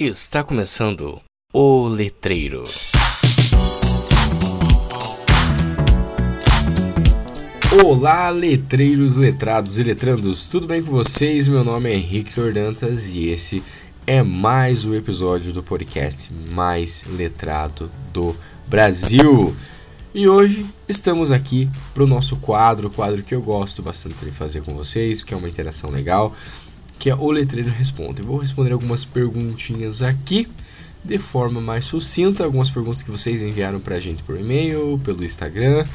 Está começando o Letreiro. Olá, letreiros, letrados e letrandos, tudo bem com vocês? Meu nome é Henrique Dantas e esse é mais um episódio do podcast mais letrado do Brasil. E hoje estamos aqui para o nosso quadro, quadro que eu gosto bastante de fazer com vocês, porque é uma interação legal que é o Letreiro Responde. Eu vou responder algumas perguntinhas aqui de forma mais sucinta, algumas perguntas que vocês enviaram para a gente por e-mail, pelo Instagram.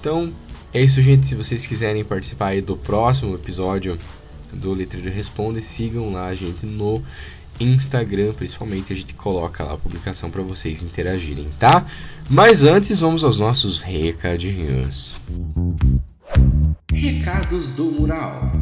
Então, é isso, gente. Se vocês quiserem participar do próximo episódio do Letreiro Responde, sigam lá a gente no Instagram, principalmente a gente coloca lá a publicação para vocês interagirem, tá? Mas antes, vamos aos nossos recadinhos. Recados do Mural.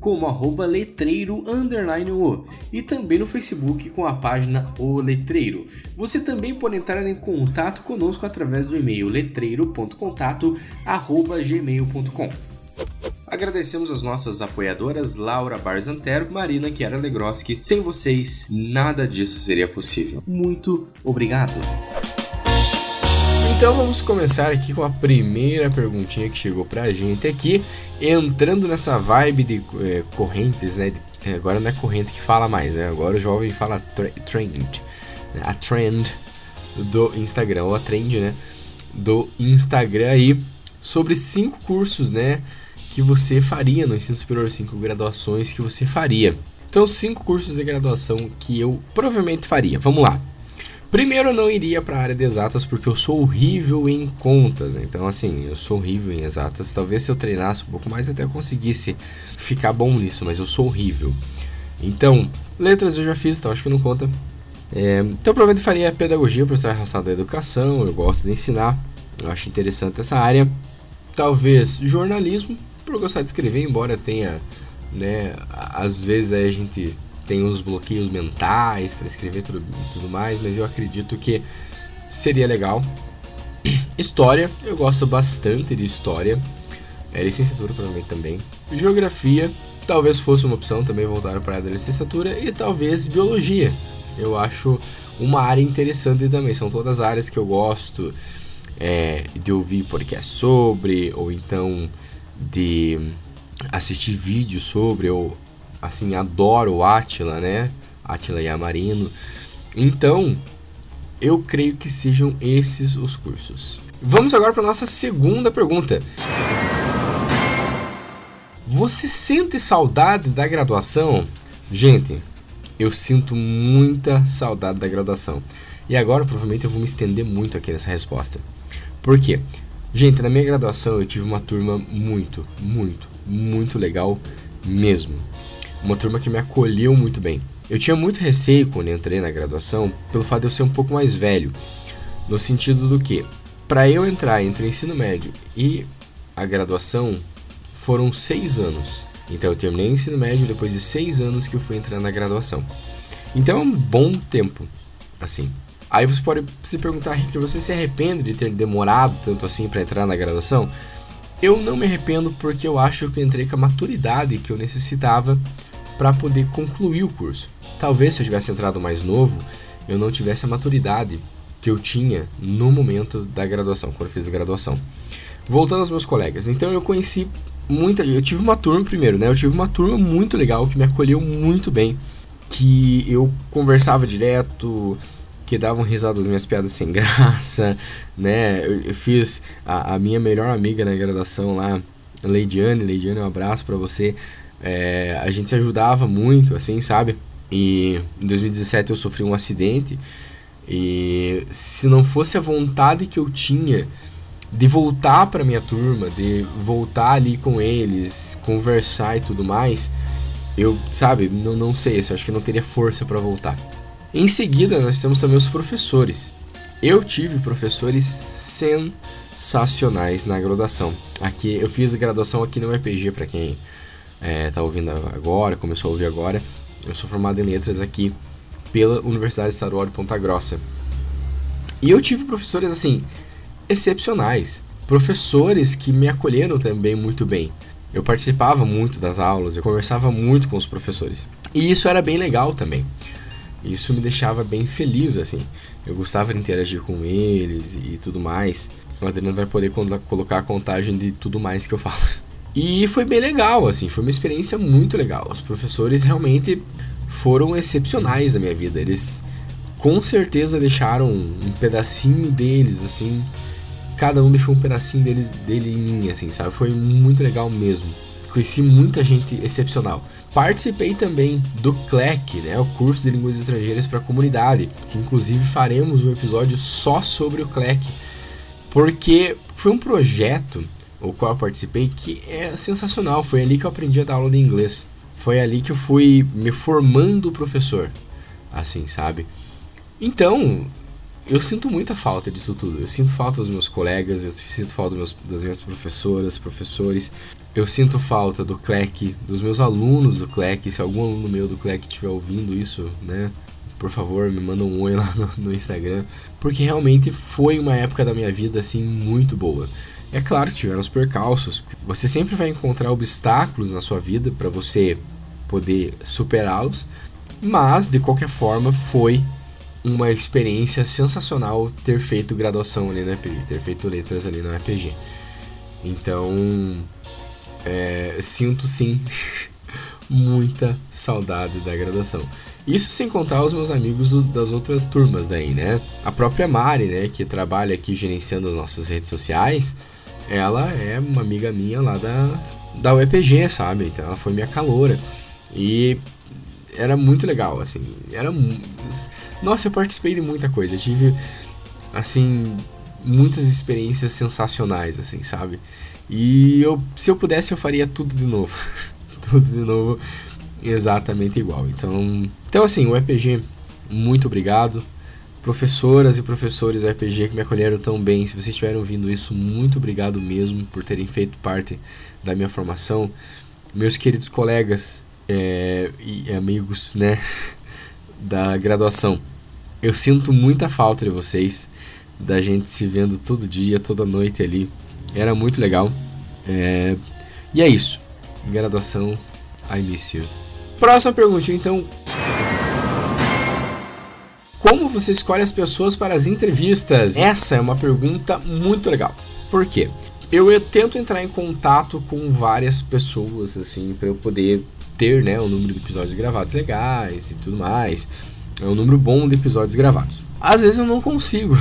como arroba letreiro underline o e também no Facebook com a página O Letreiro. Você também pode entrar em contato conosco através do e-mail letreiro.contato arroba gmail.com. Agradecemos as nossas apoiadoras Laura Barzantero, Marina Chiara Legroski. Sem vocês, nada disso seria possível. Muito obrigado! Então vamos começar aqui com a primeira perguntinha que chegou pra gente aqui, entrando nessa vibe de é, correntes, né? É, agora não é corrente que fala mais, né? Agora o jovem fala trend, né? a trend do Instagram, ou a trend, né? Do Instagram aí, sobre cinco cursos, né? Que você faria no ensino superior, cinco graduações que você faria. Então, cinco cursos de graduação que eu provavelmente faria. Vamos lá. Primeiro, eu não iria para a área de exatas porque eu sou horrível em contas. Então, assim, eu sou horrível em exatas. Talvez se eu treinasse um pouco mais até conseguisse ficar bom nisso, mas eu sou horrível. Então, letras eu já fiz, então acho que não conta. É, então, provavelmente faria pedagogia por estar relacionado à educação. Eu gosto de ensinar, eu acho interessante essa área. Talvez jornalismo, por gostar de escrever, embora tenha, né, às vezes a gente tem uns bloqueios mentais para escrever tudo, tudo mais, mas eu acredito que seria legal. História, eu gosto bastante de história. É, licenciatura provavelmente também. Geografia, talvez fosse uma opção também voltar para a da licenciatura. E talvez biologia. Eu acho uma área interessante também. São todas áreas que eu gosto é, de ouvir podcast sobre, ou então de assistir vídeos sobre, ou assim, adoro o Atila, né? Atila Yamarino. Então, eu creio que sejam esses os cursos. Vamos agora para nossa segunda pergunta. Você sente saudade da graduação? Gente, eu sinto muita saudade da graduação. E agora provavelmente eu vou me estender muito aqui nessa resposta. Por quê? Gente, na minha graduação eu tive uma turma muito, muito, muito legal mesmo uma turma que me acolheu muito bem. Eu tinha muito receio quando entrei na graduação pelo fato de eu ser um pouco mais velho, no sentido do que, para eu entrar entre o ensino médio e a graduação, foram seis anos. Então eu terminei o ensino médio depois de seis anos que eu fui entrar na graduação. Então é um bom tempo, assim. Aí você pode se perguntar, Rick, você se arrepende de ter demorado tanto assim para entrar na graduação? Eu não me arrependo porque eu acho que eu entrei com a maturidade que eu necessitava para poder concluir o curso. Talvez se eu tivesse entrado mais novo, eu não tivesse a maturidade que eu tinha no momento da graduação, quando eu fiz a graduação. Voltando aos meus colegas, então eu conheci muita, eu tive uma turma primeiro, né? Eu tive uma turma muito legal que me acolheu muito bem, que eu conversava direto, que davam risada das minhas piadas sem graça, né? Eu, eu fiz a, a, minha melhor amiga na graduação lá, Leidiane, Leidiane, um abraço para você. É, a gente se ajudava muito, assim, sabe? E em 2017 eu sofri um acidente e se não fosse a vontade que eu tinha de voltar para minha turma, de voltar ali com eles, conversar e tudo mais, eu, sabe, não, não sei, eu acho que não teria força para voltar. Em seguida, nós temos também os professores. Eu tive professores sensacionais na graduação. Aqui eu fiz graduação aqui no EPG para quem está é, ouvindo agora, começou a ouvir agora. Eu sou formado em letras aqui pela Universidade Estadual de Ponta Grossa. E eu tive professores assim excepcionais, professores que me acolheram também muito bem. Eu participava muito das aulas, eu conversava muito com os professores. E isso era bem legal também. Isso me deixava bem feliz, assim. Eu gostava de interagir com eles e tudo mais. O Adriano vai poder colocar a contagem de tudo mais que eu falo. E foi bem legal, assim, foi uma experiência muito legal. Os professores realmente foram excepcionais na minha vida. Eles com certeza deixaram um pedacinho deles, assim. Cada um deixou um pedacinho deles, dele em mim, assim, sabe? Foi muito legal mesmo. Conheci muita gente excepcional. Participei também do CLEC, né, o curso de línguas estrangeiras para a comunidade, que inclusive faremos um episódio só sobre o CLEC, porque foi um projeto o qual eu participei que é sensacional. Foi ali que eu aprendi a dar aula de inglês. Foi ali que eu fui me formando professor, assim, sabe? Então, eu sinto muita falta disso tudo. Eu sinto falta dos meus colegas, eu sinto falta meus, das minhas professoras, professores. Eu sinto falta do CLEC, dos meus alunos do CLEC. Se algum aluno meu do CLEC estiver ouvindo isso, né? Por favor, me manda um oi lá no, no Instagram. Porque realmente foi uma época da minha vida, assim, muito boa. É claro tiveram os percalços. Você sempre vai encontrar obstáculos na sua vida para você poder superá-los. Mas, de qualquer forma, foi uma experiência sensacional ter feito graduação ali na EPG, ter feito letras ali na EPG. Então, é, sinto sim muita saudade da graduação. Isso sem contar os meus amigos das outras turmas daí, né? A própria Mari, né, que trabalha aqui gerenciando as nossas redes sociais, ela é uma amiga minha lá da, da UEPG, sabe? Então ela foi minha caloura. E era muito legal, assim. Era. Nossa, eu participei de muita coisa. Eu tive, assim, muitas experiências sensacionais, assim, sabe? E eu, se eu pudesse, eu faria tudo de novo. tudo de novo, exatamente igual. Então, então assim, o EPG, muito obrigado. Professoras e professores RPG que me acolheram tão bem, se vocês estiverem ouvindo isso, muito obrigado mesmo por terem feito parte da minha formação. Meus queridos colegas é, e amigos, né, da graduação. Eu sinto muita falta de vocês, da gente se vendo todo dia, toda noite ali. Era muito legal. É, e é isso. Graduação, I miss you. Próxima pergunta, então. Como você escolhe as pessoas para as entrevistas? Essa é uma pergunta muito legal. Por quê? Eu, eu tento entrar em contato com várias pessoas, assim, para eu poder ter, né, o número de episódios gravados legais e tudo mais. É um número bom de episódios gravados. Às vezes eu não consigo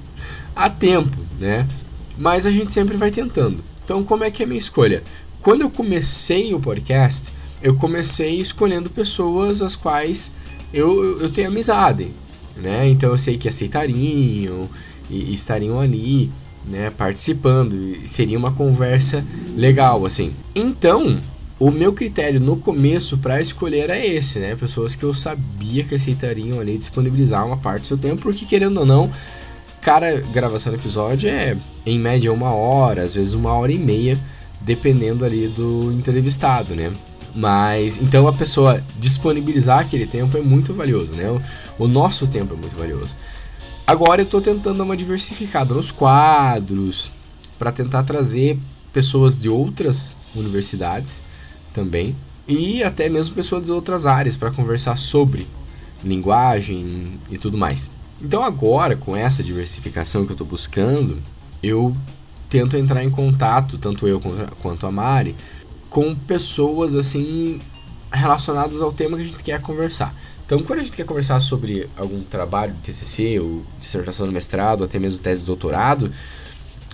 a tempo, né? Mas a gente sempre vai tentando. Então, como é que é a minha escolha? Quando eu comecei o podcast, eu comecei escolhendo pessoas as quais eu, eu tenho amizade, né? Então eu sei que aceitariam e, estariam ali, né, participando. E seria uma conversa legal, assim. Então, o meu critério no começo para escolher era esse, né? Pessoas que eu sabia que aceitariam ali disponibilizar uma parte do seu tempo, porque querendo ou não, cara, gravação do episódio é em média uma hora, às vezes uma hora e meia, dependendo ali do entrevistado, né? Mas então a pessoa disponibilizar aquele tempo é muito valioso, né? O, o nosso tempo é muito valioso. Agora eu estou tentando dar uma diversificada nos quadros para tentar trazer pessoas de outras universidades também e até mesmo pessoas de outras áreas para conversar sobre linguagem e tudo mais. Então agora com essa diversificação que eu estou buscando, eu tento entrar em contato, tanto eu quanto a Mari, com pessoas assim relacionadas ao tema que a gente quer conversar. Então, quando a gente quer conversar sobre algum trabalho de TCC ou dissertação de mestrado, até mesmo tese de doutorado,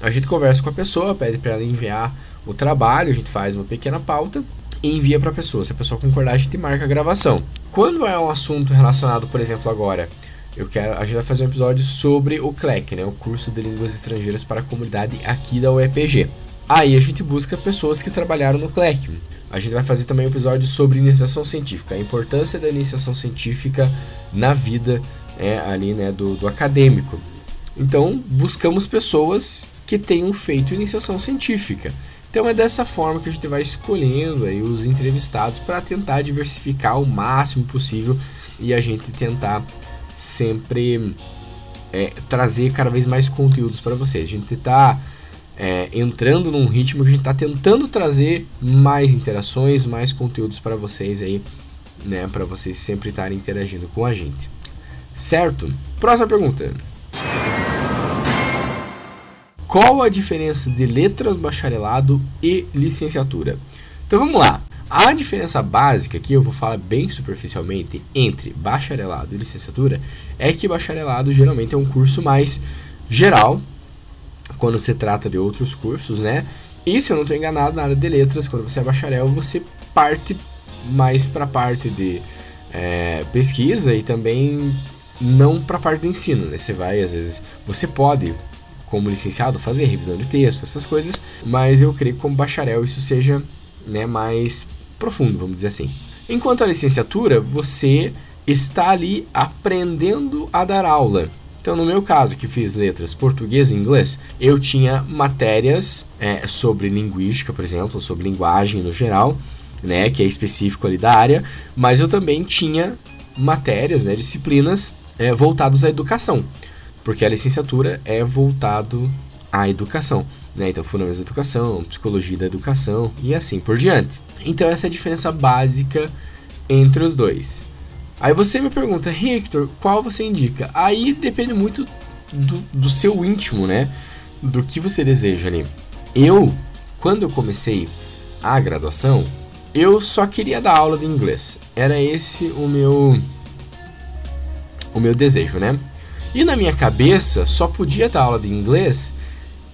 a gente conversa com a pessoa, pede para ela enviar o trabalho, a gente faz uma pequena pauta e envia para a pessoa. Se a pessoa concordar, a gente marca a gravação. Quando é um assunto relacionado, por exemplo, agora, eu quero, a gente vai fazer um episódio sobre o CLEC, né, o curso de línguas estrangeiras para a comunidade aqui da UEPG. Aí a gente busca pessoas que trabalharam no CLEC. A gente vai fazer também um episódio sobre iniciação científica, a importância da iniciação científica na vida é, ali né, do, do acadêmico. Então, buscamos pessoas que tenham feito iniciação científica. Então é dessa forma que a gente vai escolhendo aí os entrevistados para tentar diversificar o máximo possível e a gente tentar sempre é, trazer cada vez mais conteúdos para vocês. A gente está é, entrando num ritmo que a gente está tentando trazer mais interações, mais conteúdos para vocês aí, né, para vocês sempre estarem interagindo com a gente. Certo? Próxima pergunta. Qual a diferença de letras, bacharelado e licenciatura? Então vamos lá. A diferença básica, que eu vou falar bem superficialmente, entre bacharelado e licenciatura é que bacharelado geralmente é um curso mais geral, quando se trata de outros cursos, né? E se eu não estou enganado, na área de letras, quando você é bacharel, você parte mais para a parte de é, pesquisa e também não para a parte do ensino, né? Você vai, às vezes, você pode como licenciado fazer revisão de texto, essas coisas, mas eu creio que como bacharel isso seja né, mais profundo, vamos dizer assim. Enquanto a licenciatura, você está ali aprendendo a dar aula. Então, no meu caso, que fiz letras português e inglês, eu tinha matérias é, sobre linguística, por exemplo, sobre linguagem no geral, né, que é específico ali da área, mas eu também tinha matérias, né, disciplinas é, voltadas à educação porque a licenciatura é voltado à educação, né? Então, fundamentos da educação, psicologia da educação e assim por diante. Então, essa é a diferença básica entre os dois. Aí você me pergunta, Victor, qual você indica? Aí depende muito do, do seu íntimo, né? Do que você deseja ali. Eu, quando eu comecei a graduação, eu só queria dar aula de inglês. Era esse o meu o meu desejo, né? E na minha cabeça, só podia dar aula de inglês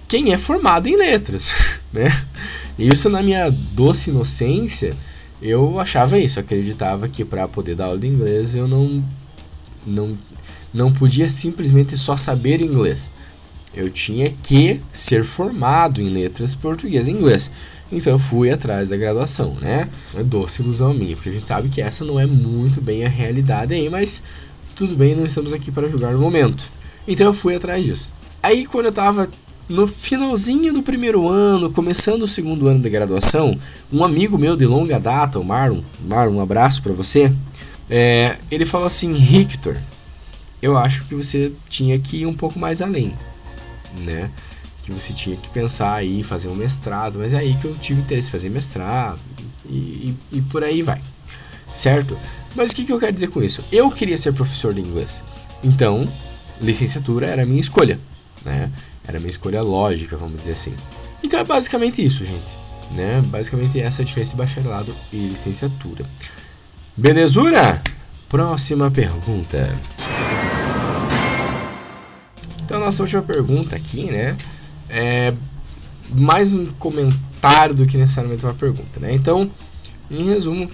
quem é formado em letras, né? Isso na minha doce inocência, eu achava isso, acreditava que para poder dar aula de inglês eu não não não podia simplesmente só saber inglês. Eu tinha que ser formado em letras português e inglês. Então eu fui atrás da graduação, né? É doce ilusão minha, porque a gente sabe que essa não é muito bem a realidade aí, mas tudo bem, não estamos aqui para julgar no momento. Então eu fui atrás disso. Aí quando eu estava no finalzinho do primeiro ano, começando o segundo ano de graduação, um amigo meu de longa data, o Marlon, Marlon, um abraço para você, é, ele falou assim, Victor, eu acho que você tinha que ir um pouco mais além, né? Que você tinha que pensar aí, fazer um mestrado, mas é aí que eu tive interesse em fazer mestrado e, e, e por aí vai certo? Mas o que, que eu quero dizer com isso? Eu queria ser professor de inglês, então licenciatura era a minha escolha, né? Era minha escolha lógica, vamos dizer assim. Então é basicamente isso, gente. Né? Basicamente essa é a diferença de bacharelado e licenciatura. Belezura? Próxima pergunta. Então nossa última pergunta aqui, né? É mais um comentário do que necessariamente uma pergunta, né? Então, em resumo,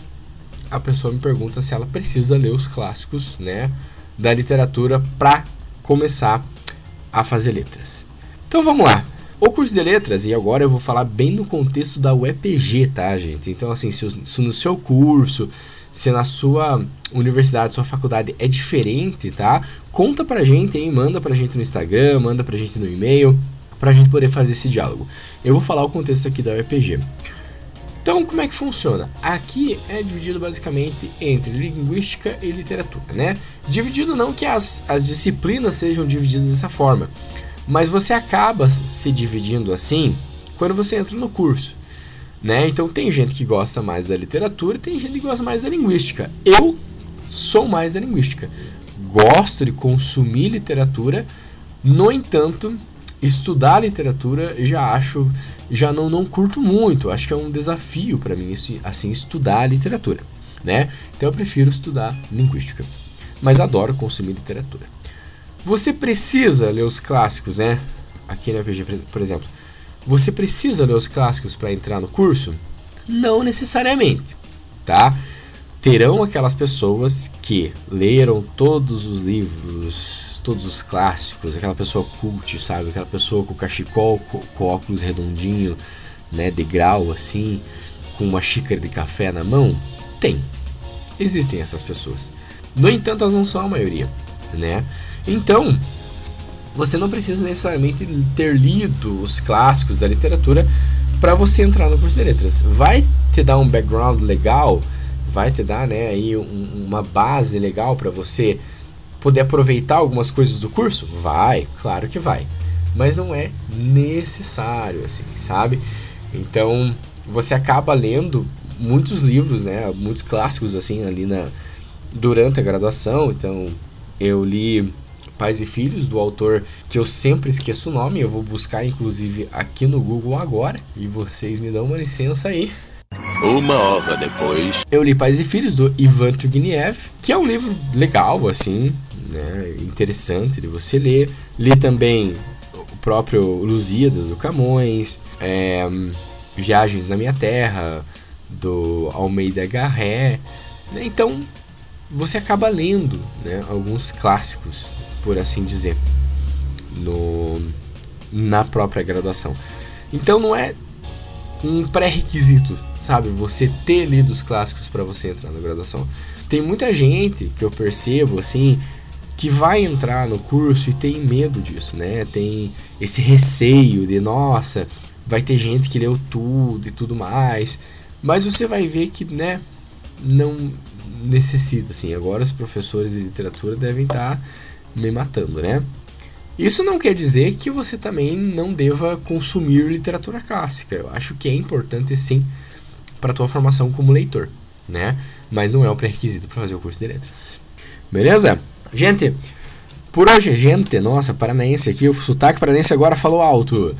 a pessoa me pergunta se ela precisa ler os clássicos, né, da literatura para começar a fazer letras. Então vamos lá. O curso de letras, e agora eu vou falar bem no contexto da UEPG, tá, gente? Então, assim, se, se no seu curso, se na sua universidade, sua faculdade é diferente, tá? Conta pra gente aí, manda pra gente no Instagram, manda pra gente no e-mail, pra gente poder fazer esse diálogo. Eu vou falar o contexto aqui da UEPG. Então, como é que funciona? Aqui é dividido basicamente entre linguística e literatura, né? Dividido não que as, as disciplinas sejam divididas dessa forma, mas você acaba se dividindo assim quando você entra no curso, né? Então, tem gente que gosta mais da literatura e tem gente que gosta mais da linguística. Eu sou mais da linguística. Gosto de consumir literatura, no entanto, estudar literatura já acho já não não curto muito acho que é um desafio para mim assim estudar literatura né então eu prefiro estudar linguística mas adoro consumir literatura você precisa ler os clássicos né aqui na PG por exemplo você precisa ler os clássicos para entrar no curso não necessariamente tá terão aquelas pessoas que leram todos os livros, todos os clássicos, aquela pessoa cult, sabe? Aquela pessoa com cachecol, com, com óculos redondinho, né, de grau assim, com uma xícara de café na mão? Tem. Existem essas pessoas. No entanto, elas não são a maioria, né? Então, você não precisa necessariamente ter lido os clássicos da literatura para você entrar no curso de letras. Vai te dar um background legal, vai te dar né, aí um, uma base legal para você poder aproveitar algumas coisas do curso? Vai, claro que vai. Mas não é necessário, assim, sabe? Então, você acaba lendo muitos livros, né? Muitos clássicos, assim, ali na, durante a graduação. Então, eu li Pais e Filhos, do autor que eu sempre esqueço o nome. Eu vou buscar, inclusive, aqui no Google agora. E vocês me dão uma licença aí. Uma hora depois. Eu li Pais e Filhos, do Ivan Turgenev, que é um livro legal, assim, né? Interessante de você ler. Li também o próprio Lusíadas, do Camões. É, Viagens na Minha Terra, do Almeida Garré. Né? Então, você acaba lendo né, alguns clássicos por assim dizer, no, na própria graduação. Então não é um pré-requisito, sabe? Você ter lido os clássicos para você entrar na graduação. Tem muita gente que eu percebo assim que vai entrar no curso e tem medo disso, né? Tem esse receio de nossa, vai ter gente que leu tudo e tudo mais. Mas você vai ver que, né, não necessita assim. Agora os professores de literatura devem estar me matando, né? Isso não quer dizer que você também não deva consumir literatura clássica. Eu acho que é importante sim para tua formação como leitor, né? Mas não é o pré-requisito para fazer o curso de letras. Beleza? Gente, por hoje, gente, nossa, paranaense aqui, o sotaque paranaense agora falou alto.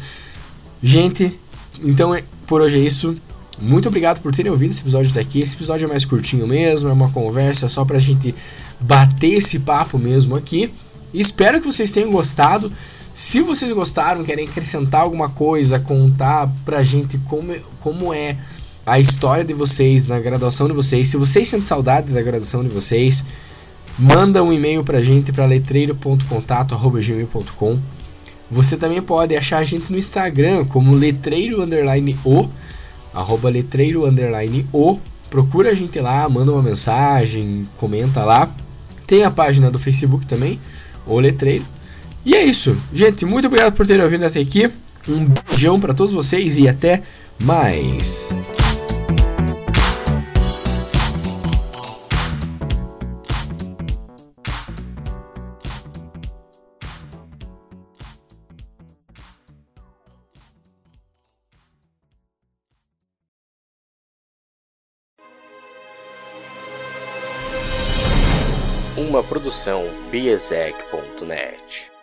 Gente, então é, por hoje é isso. Muito obrigado por terem ouvido esse episódio até aqui. Esse episódio é mais curtinho mesmo, é uma conversa só pra gente bater esse papo mesmo aqui. Espero que vocês tenham gostado. Se vocês gostaram, querem acrescentar alguma coisa, contar pra gente como, como é a história de vocês na graduação de vocês, se vocês sentem saudade da graduação de vocês, manda um e-mail pra gente para letreiro.contato@gmail.com. Você também pode achar a gente no Instagram como letreiro underline o arroba letreiro underline o. Procura a gente lá, manda uma mensagem, comenta lá. Tem a página do Facebook também, o letreiro. E é isso, gente. Muito obrigado por terem ouvido até aqui. Um beijão para todos vocês e até mais. Produção biesec.net.